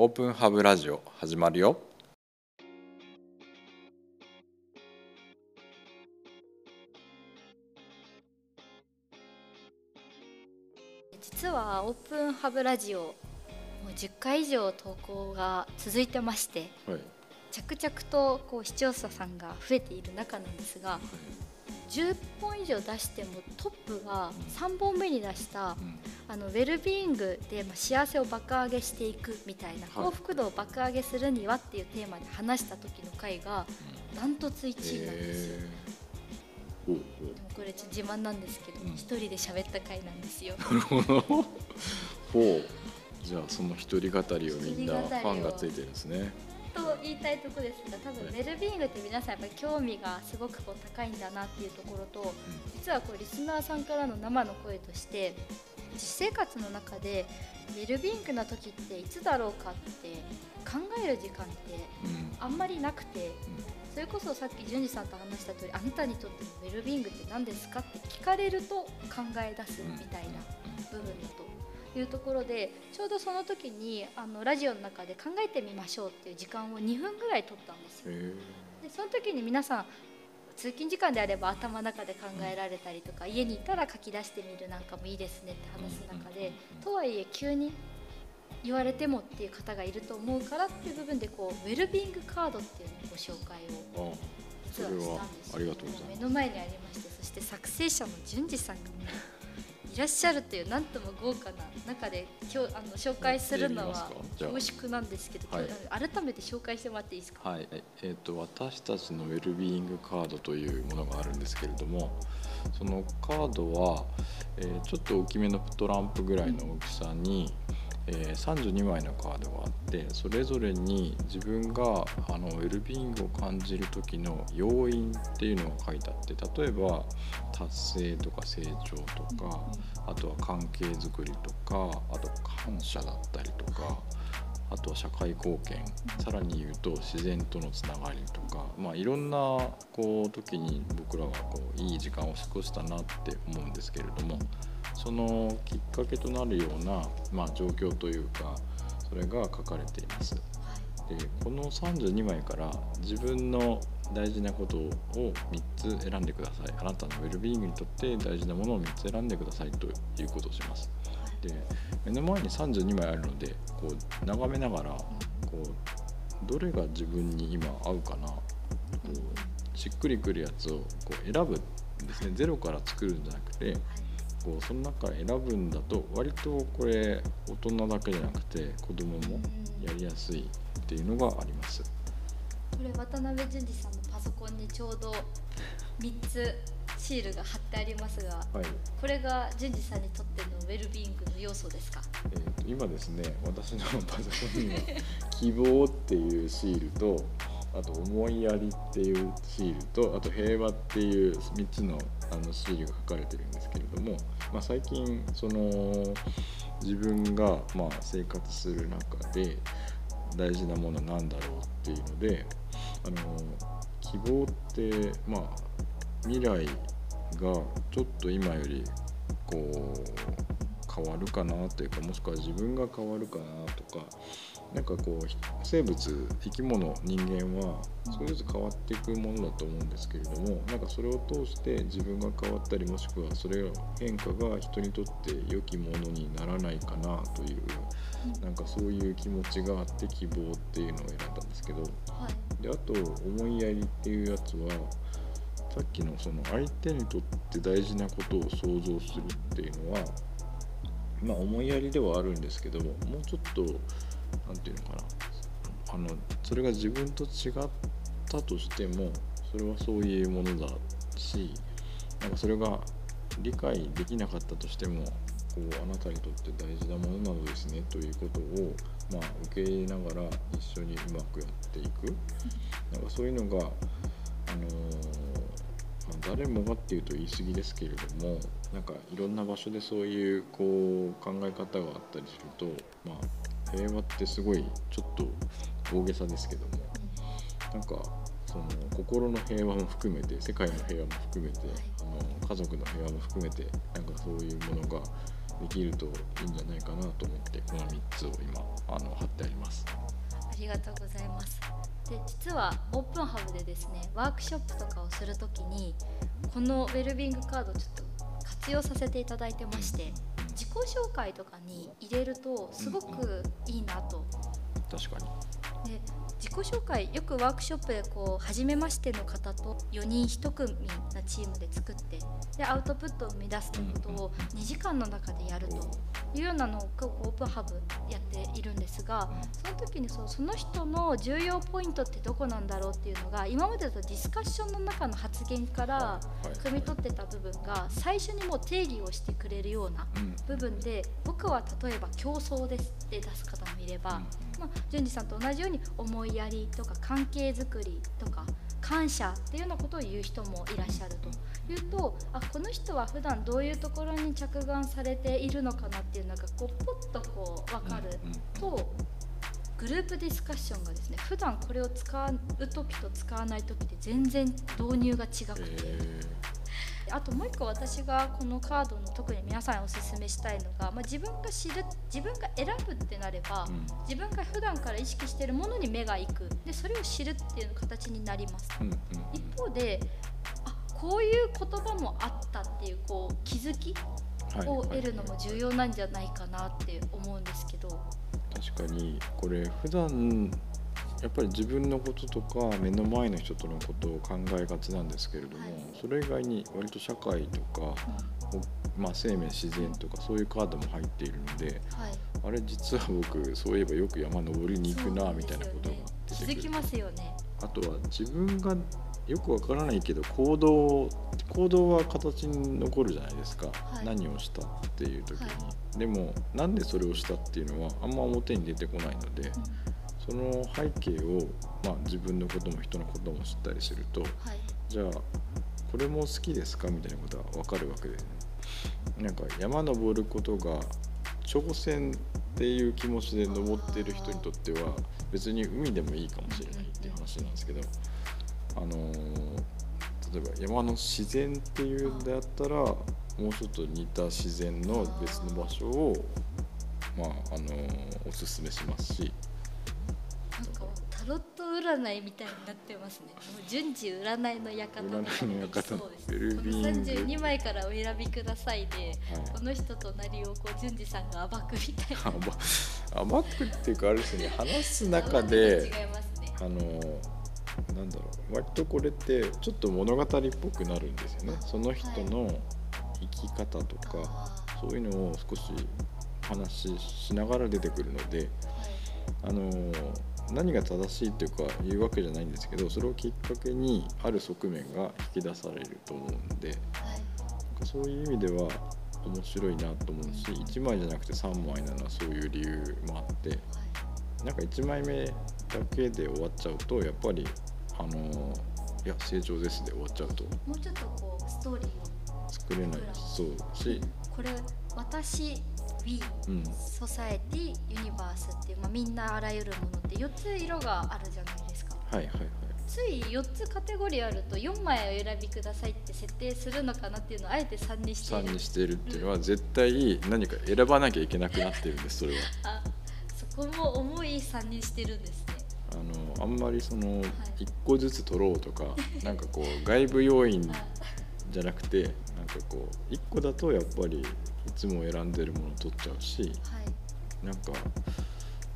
オープンハブラジオ始まるよ。実はオープンハブラジオもう10回以上投稿が続いてましてはい、着々とこう視聴者さんが増えている中なんですが10本以上出してもトップが3本目に出したうんあのウェルビーイングでまあ幸せを爆上げしていくみたいなはい。幸福度を爆上げするにはっていうテーマで話した時の回がダントツ1位なんですよ。でもこれちょっと自慢なんですけどうん。一、人で喋った回なんですよ。なるほど。ほう。じゃあその一人語りをみんなファンがついてるんですね。と言いたいところですが多分ウはいェルビーイングって皆さんやっぱり興味がすごくこう高いんだなっていうところと実はこうリスナーさんからの生の声として実生活の中でウェルビーイングな時っていつだろうかって考える時間ってうん。あんまりなくてそれこそさっき淳二さんと話した通りあなたにとってのウェルビーイングって何ですかって聞かれると考え出すみたいな部分だというところでちょうどその時にあのラジオの中で考えてみましょうっていう時間を2分ぐらい取ったんですよ。へでその時に皆さん通勤時間であれば頭の中で考えられたりとか家にいたら書き出してみるなんかもいいですねって話す中でとはいえ急に言われてもっていう方がいると思うからっていう部分でこうウェルビングカードっていうのをご紹介をあ実はしたんですそれはありがとうございます。目の前にありましてそして作成者の淳二さんがいらっしゃるというなんとも豪華な中で今日あの紹介するのは恐縮なんですけど、はい。改めて紹介してもらっていいですか、はい、ええー、と私たちのウェルビーイングカードというものがあるんですけれどもそのカードは、えーちょっと大きめのトランプぐらいの大きさに、えー32枚のカードがあってそれぞれに自分があのウェルビーイングを感じる時の要因っていうのが書いてあって例えば達成とか成長とかあとは関係づくりとかあと感謝だったりとか。あとは社会貢献さらに言うと自然とのつながりとか、まあ、いろんなこう時に僕らはこういい時間を過ごしたなって思うんですけれどもそのきっかけとなるような、まあ、状況というかそれが書かれています。でこの32枚から自分の大事なことを3つ選んでください。あなたのウェルビーイングにとって大事なものを3つ選んでくださいということをします。で目の前に32枚あるのでこう眺めながらこうどれが自分に今合うかなこうしっくりくるやつをこう選ぶんですね。ゼロから作るんじゃなくてこうその中選ぶんだと割とこれ大人だけじゃなくて子供もやりやすいっていうのがあります。これ渡辺淳二さんのパソコンにちょうど3つシールが貼ってありますがはい。これが淳二さんにとってのウェルビーイングの要素ですか？えー、と今ですね私のパソコンには「希望」っていうシールとあと「思いやり」っていうシールとあと「平和」っていう3つのあのシールが書かれてるんですけれども、まあ、最近その自分がまあ生活する中で大事なものなんだろうっていうのであの希望ってまあ未来がちょっと今よりこう変わるかなというかもしくは自分が変わるかなとかなんかこう生物生き物人間は少しずつ変わっていくものだと思うんですけれどもなんかそれを通して自分が変わったりもしくはそれの変化が人にとって良きものにならないかなというなんかそういう気持ちがあって希望っていうのを選んだんですけど。はい。であと思いやりっていうやつはさっきのその相手にとって大事なことを想像するっていうのはまあ思いやりではあるんですけどももうちょっと何て言うのかな。あのそれが自分と違ったとしてもそれはそういうものだしなんかそれが理解できなかったとしてもこうあなたにとって大事なものなのですねということを、まあ、受け入れながら一緒にうまくやっていく。なんかそういうのが、あのーまあ、誰もがっていうと言い過ぎですけれどもなんかいろんな場所でそういうこう考え方があったりすると、まあ、平和ってすごいちょっと大げさですけどもなんかその心の平和も含めて世界の平和も含めてあの家族の平和も含めてなんかそういうものができるといいんじゃないかなと思ってこの3つを今あの貼ってあります。りがとうございますで実はオープンハブでですねワークショップとかをするときにこのウェルビングカードをちょっと活用させていただいてまして自己紹介とかに入れるとすごくいいなと。確かに。で自己紹介よくワークショップでこう初めましての方と4人1組なチームで作ってでアウトプットを生み出すということを2時間の中でやるというようなのをオープンハブやっているんですがその時にそうその人の重要ポイントってどこなんだろうっていうのが今までだとディスカッションの中の発言から汲み取ってた部分が最初にもう定義をしてくれるような部分で僕は例えば競争ですって出す方もいれば。まあ、淳二さんと同じように思いやりとか関係づくりとか感謝っていうようなことを言う人もいらっしゃると。いうとあこの人は普段どういうところに着眼されているのかなっていうのがこうポッとこう分かると、グループディスカッションがですね普段これを使う時と使わない時で全然導入が違くて。あともう一個私がこのカードの特に皆さんにおすすめしたいのが、まあ、自分が知る自分が選ぶってなれば、うん、自分が普段から意識しているものに目がいく。でそれを知るっていう形になります、うんうん、一方であこういう言葉もあったっていうこう気づきを得るのも重要なんじゃないかなって思うんですけど、確かにこれ普段やっぱり自分のこととか目の前の人とのことを考えがちなんですけれども、はい、それ以外に割と社会とか、うん、まあ、生命自然とかそういうカードも入っているので、はい、あれ実は僕そういえばよく山登りに行くなみたいなことが出てきますよね。あとは自分がよくわからないけど行動行動は形に残るじゃないですか、はい、何をしたっていう時に、でもなんでそれをしたっていうのはあんま表に出てこないので、うんその背景を、まあ、自分のことも人のことも知ったりすると、はい、じゃあこれも好きですかみたいなことは分かるわけですね。なんか山登ることが挑戦っていう気持ちで登ってる人にとっては別に海でもいいかもしれないっていう話なんですけど、あのー、例えば山の自然っていうんであったらもうちょっと似た自然の別の場所を、まああのー、おすすめしますしロット占いみたいになってますね。もう順次占いの館みたいなそうです。この32枚からお選びくださいで、はい、この人となりをこう順次さんが暴くみたいな。暴くっていうかある種ね。話す中で、ね、あのなんだろう。割とこれってちょっと物語っぽくなるんですよね。その人の生き方とか、そういうのを少し話しながら出てくるので、はい、あの何が正しいっていうか言うわけじゃないんですけどそれをきっかけにある側面が引き出されると思うんで、はい、そういう意味では面白いなと思うし1枚じゃなくて3枚なのはそういう理由もあって、はい、なんか1枚目だけで終わっちゃうとやっぱりあのいや成長ですで終わっちゃうと。もうちょっとこうストーリーを作れない。そう。しこれ私 We、うん、ソサエティユニバースっていう、まあ、みんなあらゆるものって4つ色があるじゃないですか。はいはいはい。つい4つカテゴリーあると4枚お選びくださいって設定するのかなっていうのをあえて3にしている。3にしているっていうのは、絶対何か選ばなきゃいけなくなってるんですそれは。あそこも重い3にしてるんですね。あのあんまりその1個ずつ取ろうとか、はい、なんかこう外部要因じゃなくてかこう1個だとやっぱりいつも選んでるもの取っちゃうし、はい、なんか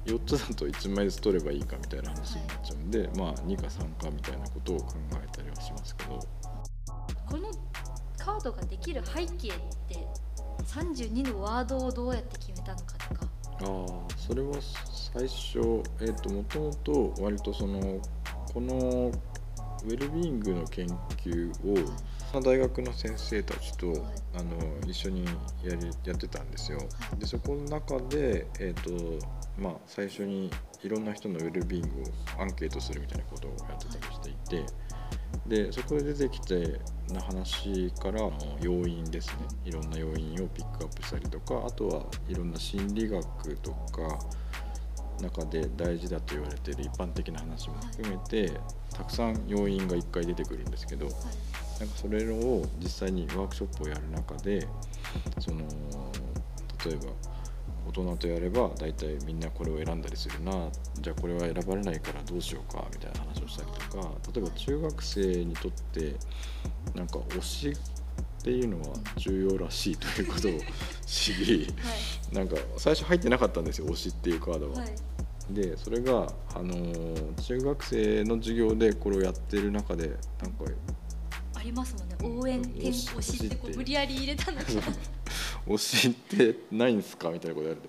4つだと1枚ずつ取ればいいかみたいな話になっちゃうんで、はい、まあ2か3かみたいなことを考えたりはしますけど。このカードができる背景って32のワードをどうやって決めたのかとか。ああそれは最初えっ、ー、ともともと割とそのこのウェルビーイングの研究を、大学の先生たちと、あの一緒にやりやってたんですよ。でそこの中で、えーとまあ、最初にいろんな人のウェルビーイングをアンケートするみたいなことをやってたりしていてでそこで出てきてな話から要因ですねいろんな要因をピックアップしたりとかあとはいろんな心理学とか中で大事だと言われている一般的な話も含めてたくさん要因が1回出てくるんですけど。なんかそれを実際にワークショップをやる中でその例えば大人とやれば大体みんなこれを選んだりするなじゃあこれは選ばれないからどうしようかみたいな話をしたりとか例えば中学生にとってなんか推しっていうのは重要らしいということを知り なんか最初入ってなかったんですよ推しっていうカードは。はいでそれが、あのー中学生の授業でこれをやってる中でなんかありますもんね。応援点推しってこう無理やり入れたのか推 しってないんすか？みたいなこと言われて。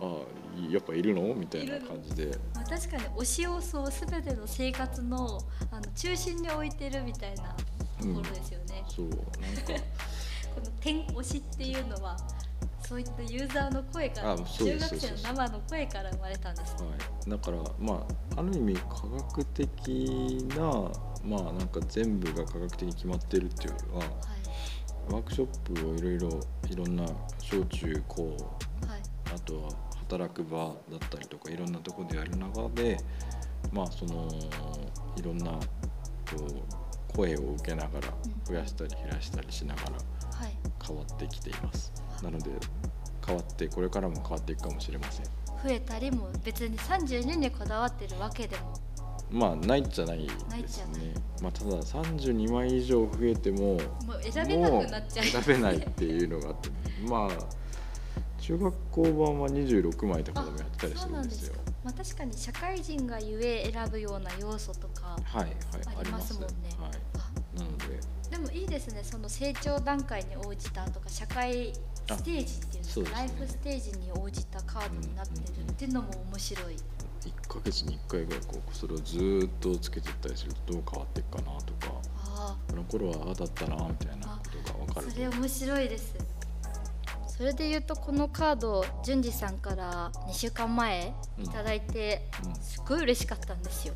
ああやっぱいるの？みたいな感じで。まあ確かに推しをそう全ての生活のあの中心に置いてるみたいなところですよね、そう。なんか。この点推しっていうのはそういったユーザーの声から中学生の生の声から生まれたんですねはい、だからまあある意味科学的なまあなんか全部が科学的に決まってるっていうよりははい。ワークショップをいろいろいろんな小中高はい。あとは働く場だったりとかいろんなところでやる中でまあそのいろんなこう声を受けながら増やしたり減らしたりしながらはい。変わってきていますなので変わってこれからも変わっていくかもしれません。増えたりも別に32にこだわってるわけでも。まあないじゃないですね。まあただ32枚以上増えてももう選べなくなっちゃう。選べないっていうのがあって。まあ中学校版は26枚とかでもやってたりするんですよ。か、まあ、確かに社会人がゆえ選ぶような要素とかはいはいありますもんね。はい。あなのででもいいですねその成長段階に応じたとか社会ステージっていうんですか、そうですね。ライフステージに応じたカードになってるっていうのも面白い、1ヶ月に1回ぐらいこうそれをずーっとつけていったりするとどう変わっていくかなとかあこの頃はああだったなみたいなことが分かるあそれ面白いですそれで言うとこのカード淳二さんから2週間前うん。いただいてうん。すごい嬉しかったんですよ。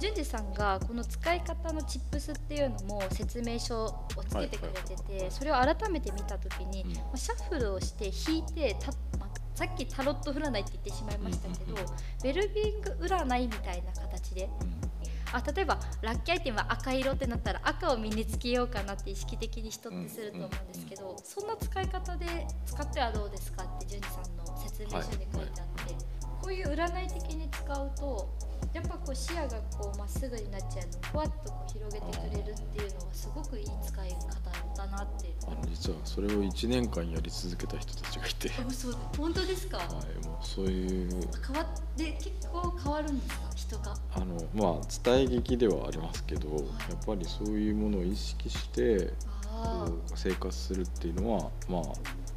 淳二さんがこの使い方のチップスっていうのも説明書をつけてくれてて、それを改めて見た時に、うん。まあシャッフルをして引いてた、まあさっきタロット占いって言ってしまいましたけど、ウェルビーイング占いみたいな形であ例えばラッキーアイテムは赤色ってなったら赤を身につけようかなって意識的に人ってすると思うんですけど、そんな使い方で使ってはどうですかって淳二さんの説明書に書いてあって、こういう占い的に使うとやっぱこう視野がこうまっすぐになっちゃうのをふわっとこう広げてくれるっていうのはすごくいい使い方だなって。あの実はそれを1年間やり続けた人たちがいて、あそう本当ですか、はい、もうそういう。変わって結構変わるんですか？人が。あのまあ伝え劇ではありますけどやっぱりそういうものを意識して生活するっていうのはまあ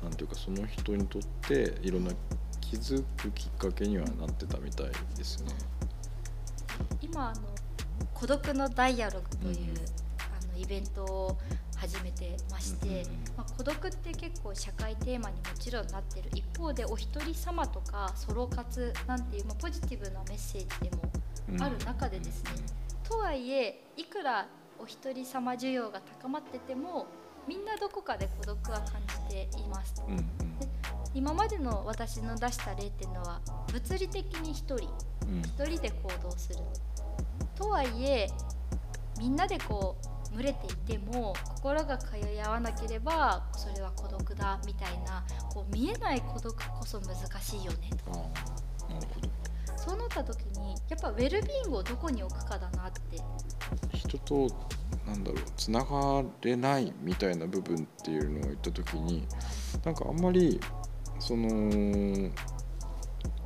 なんていうかその人にとっていろんな気づくきっかけにはなってたみたいですね。今あの孤独のダイアログという、うんあのイベントを始めてまして、うんうんうん。まあ、孤独って結構社会テーマにもちろんなってる一方でお一人様とかソロ活なんていう、まあ、ポジティブなメッセージでもうんある中でですねとはいえいくらお一人様需要が高まっててもみんなどこかで孤独は感じていますうん今までの私の出した例っていうのは物理的に一人うん。一人で行動するとはいえみんなでこう群れていても心が通い合わなければそれは孤独だみたいなこう見えない孤独こそ難しいよねああなるほど。そうなった時にやっぱウェルビーイングをどこに置くかだなって。人となんだろうつながれないみたいな部分っていうのを言った時になんかあんまりその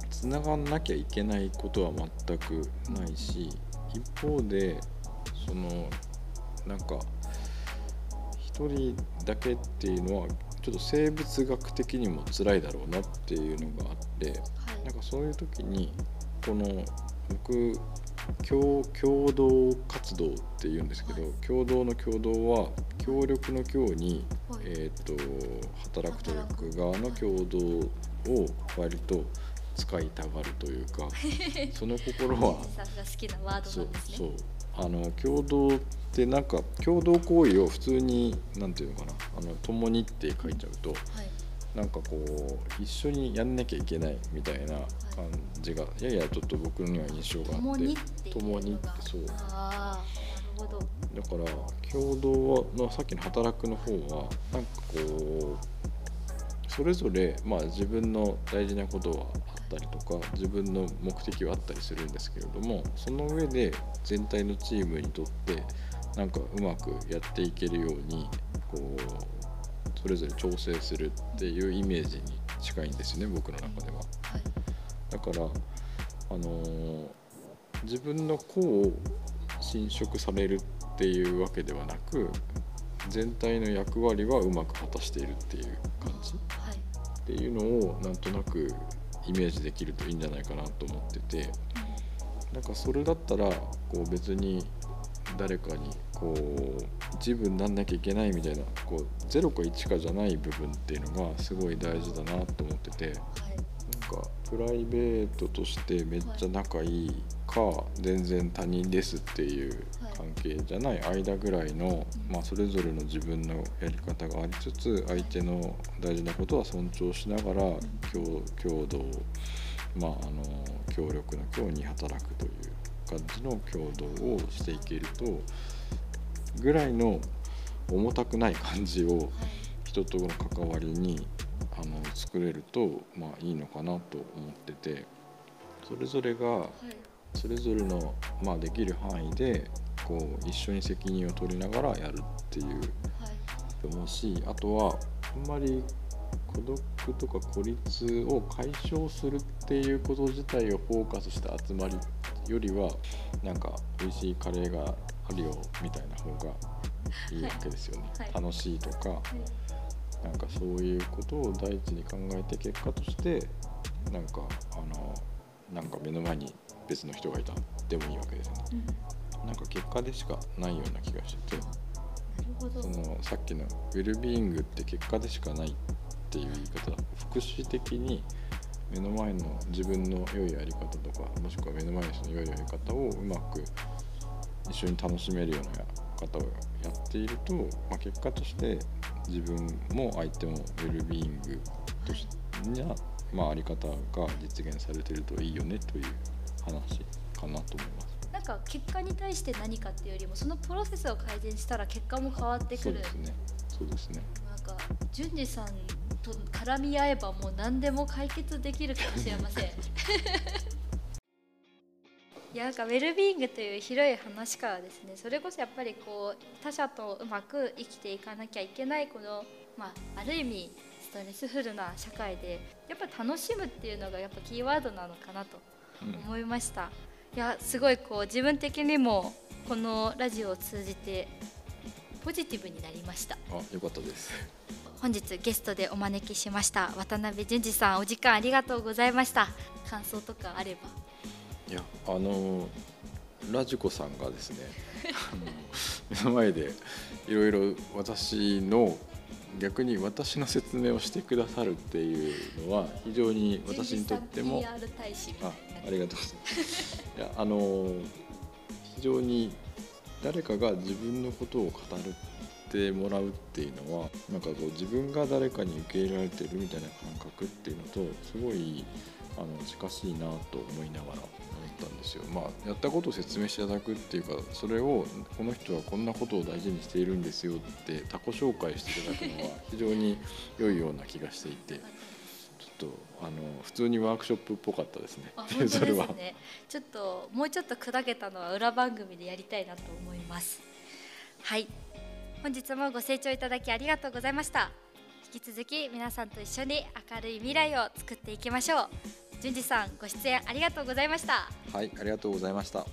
つながんなきゃいけないことは全くないし一方でそのなんか一人だけっていうのはちょっと生物学的にも辛いだろうなっていうのがあってはい。なんかそういう時にこの僕共共同活動っていうんですけど、はい。共同の共同は協力の協に、はい。えー、と働くという側の共同。を割と使いたがるというか その心はさんが好きなワードですね。そう。あの共同ってなんか共同行為を普通になんていうのかなあの共にって書いちゃうとはいなんかこう一緒にやんなきゃいけないみたいな感じがややちょっと僕には印象があって共にってそう。だから共同のさっきの働くの方はなんかこうそれぞれ、まあ、自分の大事なことはあったりとか自分の目的はあったりするんですけれどもその上で全体のチームにとってなんかうまくやっていけるようにこうそれぞれ調整するっていうイメージに近いんですよね僕の中では。はい。だから、あのー自分の子を侵食されるっていうわけではなく全体の役割はうまく果たしているっていう感じはい。っていうのをなんとなくイメージできるといいんじゃないかなと思っててなんかそれだったらこう別に誰かにこう一部になんなきゃいけないみたいなこう0か1かじゃない部分っていうのがすごい大事だなと思ってて。はい。なんかプライベートとしてめっちゃ仲いいか、全然他人ですっていう関係じゃない間ぐらいの、まあ、それぞれの自分のやり方がありつつ相手の大事なことは尊重しながら共共同、まあ、あの協力の協に働くという感じの共同をしていけるとぐらいの重たくない感じをはい人との関わりにあの作れると、まあ、いいのかなと思っててそれぞれがはいそれぞれの、まあ、できる範囲でこう一緒に責任を取りながらやるっていうはい。思うしあとはあんまり孤独とか孤立を解消するっていうこと自体をフォーカスした集まりよりはなんか美味しいカレーがあるよみたいな方がいいわけですよね。はい。楽しいとかはい。なんかそういうことを第一に考えて結果としてなんかあのなんか目の前に別の人がいたでもいいわけですよね。うん。なんか結果でしかないような気がしててそのさっきのウェルビーイングって結果でしかないっていう言い方福祉的に目の前の自分の良いやり方とかもしくは目の前の人の良いやり方をうまく一緒に楽しめるような方をやっていると、まあ、結果として自分も相手もウェルビーイングとしな、まあ、あり方が実現されているといいよねという話かなと思います。なんか結果に対して何かっていうよりもそのプロセスを改善したら結果も変わってくる。そうですね。そうですね。なんか淳二さんと絡み合えばもう何でも解決できるかもしれません。いやなんかウェルビーイングという広い話からですねそれこそやっぱりこう他者とうまく生きていかなきゃいけないこの、まあ、ある意味ストレスフルな社会でやっぱ楽しむっていうのがやっぱキーワードなのかなとうん思いました、いやすごいこう自分的にもこのラジオを通じてポジティブになりました。あよかったです。本日ゲストでお招きしました渡辺淳二さんお時間ありがとうございました。感想とかあれば。いやあのラジコさんがですね 目の前でいろいろ私の逆に私の説明をしてくださるっていうのは非常に私にとってもあな。ありがとうございます。いやあの非常に誰かが自分のことを語ってもらうっていうのはなんかこう自分が誰かに受け入れられてるみたいな感覚っていうのとすごいあの近しいなと思いながら思ったんですよ。まあやったことを説明していただくっていうかそれをこの人はこんなことを大事にしているんですよって他己紹介していただくのは 非常に良いような気がしていて。ちょっとあの普通にワークショップっぽかったですねそれはねちょっともうちょっと砕けたのは裏番組でやりたいなと思いますはい本日もご清聴いただきありがとうございました。引き続き皆さんと一緒に明るい未来を作っていきましょう。淳二さんご出演ありがとうございました。はい、ありがとうございました。